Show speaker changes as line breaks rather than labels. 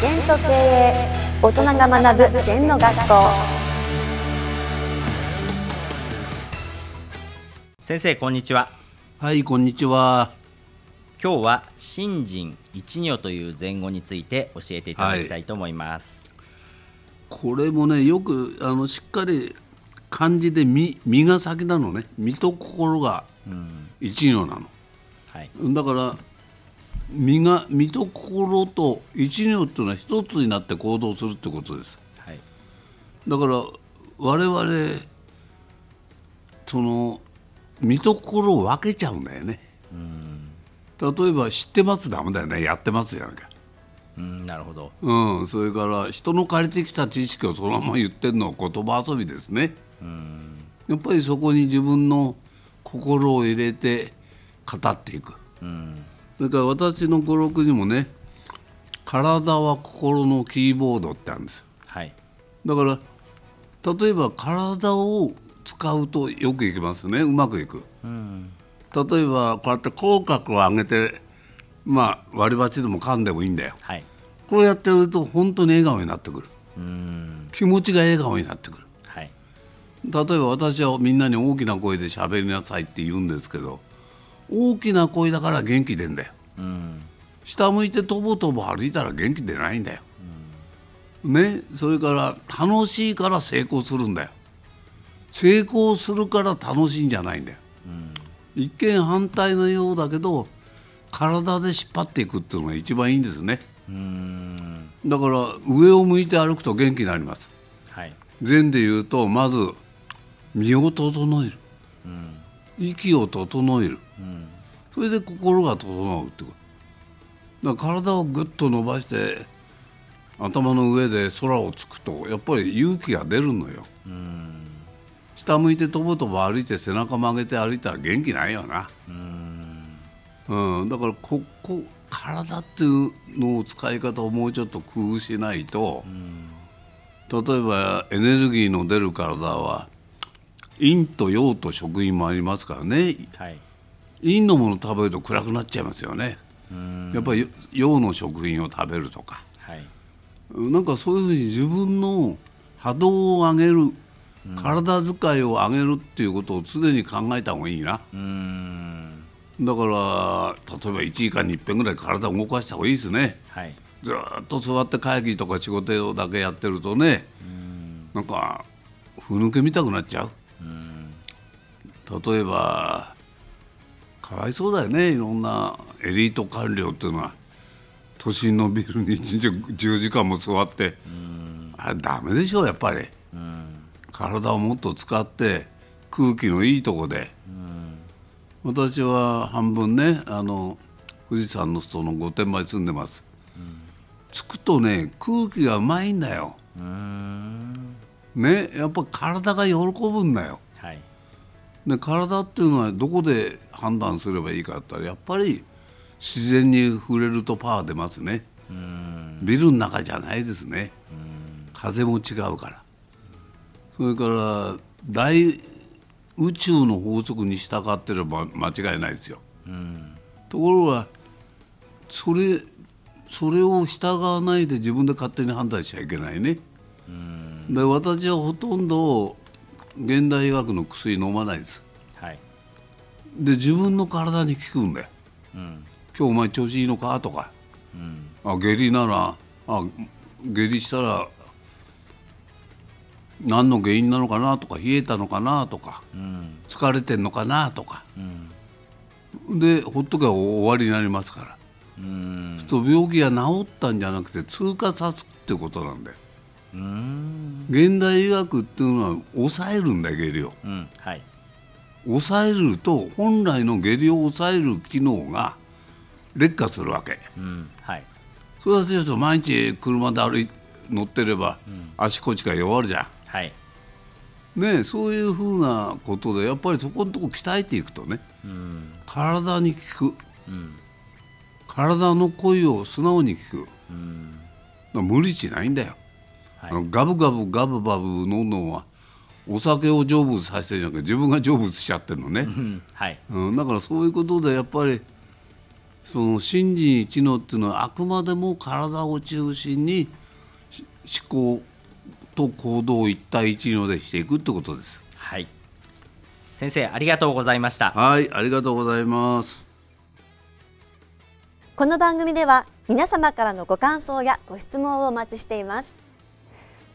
全と経営大人が学ぶ全の学校。
先生こんにちは。
はい、こんにちは。
今日は新人一如という前後について教えていただきたいと思います、
これもね、よくあのしっかり漢字で身身が先なのね。身と心が一如なの。
はい。
だから身が身と心と一如っていうのは一つになって行動するってことです。
はい
だから我々その身と心を分けちゃうんだよね。例えば知ってますダメだよね。やってますじゃなきゃ。
うんなるほど
うん、それから人の借りてきた知識をそのまま言ってるのは言葉遊びですね。やっぱりそこに自分の心を入れて語っていく。
うん
それから私の語録にもね「体は心のキーボード」ってあるんです。
はい
だから例えば体を使うとよくいきますねうまくいく。
うん
例えばこうやって口角を上げてまあ割り箸でも噛んでもいいんだよ。
はい
これやってると本当に笑顔になってくる。
うん
気持ちが笑顔になってくる
はい
例えば私はみんなに大きな声で喋りなさいって言うんですけど大きな声だから元気出んだよ
うん
下向いてとぼとぼ歩いたら元気出ないんだよ、ねそれから楽しいから成功するんだよ。成功するから楽しいんじゃないんだよ、一見反対のようだけど体で引っ張っていくっていうのが一番いいんですね。
うん
だから上を向いて歩くと元気になります。
はい。
禅で言うとまず身を整える。
うん。
息を整える。
うん
それで心が整うってこと。だから体をぐっと伸ばして頭の上で空をつくとやっぱり勇気が出るのよ。
うん
下向いてとぼとぼ歩いて背中曲げて歩いたら元気ないよな、
うん。
うん、だからここ体っていうのを使い方をもうちょっと工夫しないと、例えばエネルギーの出る体は陰と陽と食陰もありますからね。
はい。
陰のもの食べると暗くなっちゃいますよね。
うん。
やっぱり陽の食品を食べるとか。
はい。
なんかそういうふうに自分の波動を上げる体使いを上げるっていうことを常に考えた方がいいな。
うん。
だから例えば1時間に1遍ぐらい体を動かした方がいいですね。
はい。
ずーっと座って会議とか仕事だけやってるとねなんかふぬけ見たくなっちゃう。例えばかわいそうだよねいろんなエリート官僚っていうのは。都心のビルに一日10時間も座って。あれダメでしょやっぱり。体をもっと使って空気のいいとこで。私は半分ねあの富士山の裾の御殿場に住んでます。着くとね空気がうまいんだよ。
うん。
ねやっぱ体が喜ぶんだよ。
はい
で体っていうのはどこで判断すればいいかって言ったらやっぱり自然に触れるとパワー出ますね。
うん。
ビルの中じゃないですね。風も違うから。それから大宇宙の法則に従ってれば間違いないですよ。
うん。
ところがそれそれを従わないで自分で勝手に判断しちゃいけないね。で私はほとんど現代医学の薬飲まないです。
はい。
で自分の体に効くんだよ。
うん。
今日お前調子いいのか？とか。
うん。
あ下痢ならあ下痢したら何の原因なのかな？とか冷えたのかな？とか。
うん。
疲れてんのかな？とか。
うん。
でほっとけば終わりになりますから。
うん。
と病気が治ったんじゃなくて通過さすってことなんだよ。
うん
現代医学っていうのは抑えるんだよ下痢を。
うんはい。
抑えると本来の下痢を抑える機能が劣化するわけ。
うんはい。
それはちょっと毎日車で歩い乗ってれば足腰が弱るじゃ
はい。
んねそういうふうなことでやっぱりそこのとこ鍛えていくとね
うん。
体に効く。
うん。
体の声を素直に聞く。
うん。
無理しないんだよ、
はい
あのガブガブガブガブ飲むのはお酒を成仏させてるじゃなくて自分が成仏しちゃってるのね、
うんはい。
うん、だからそういうことでやっぱりその心人一のっていうのはあくまでも体を中心に思考と行動を一対一のでしていくってことです。
はい。先生ありがとうございました。
はい。ありがとうございます。
この番組では皆様からのご感想やご質問をお待ちしています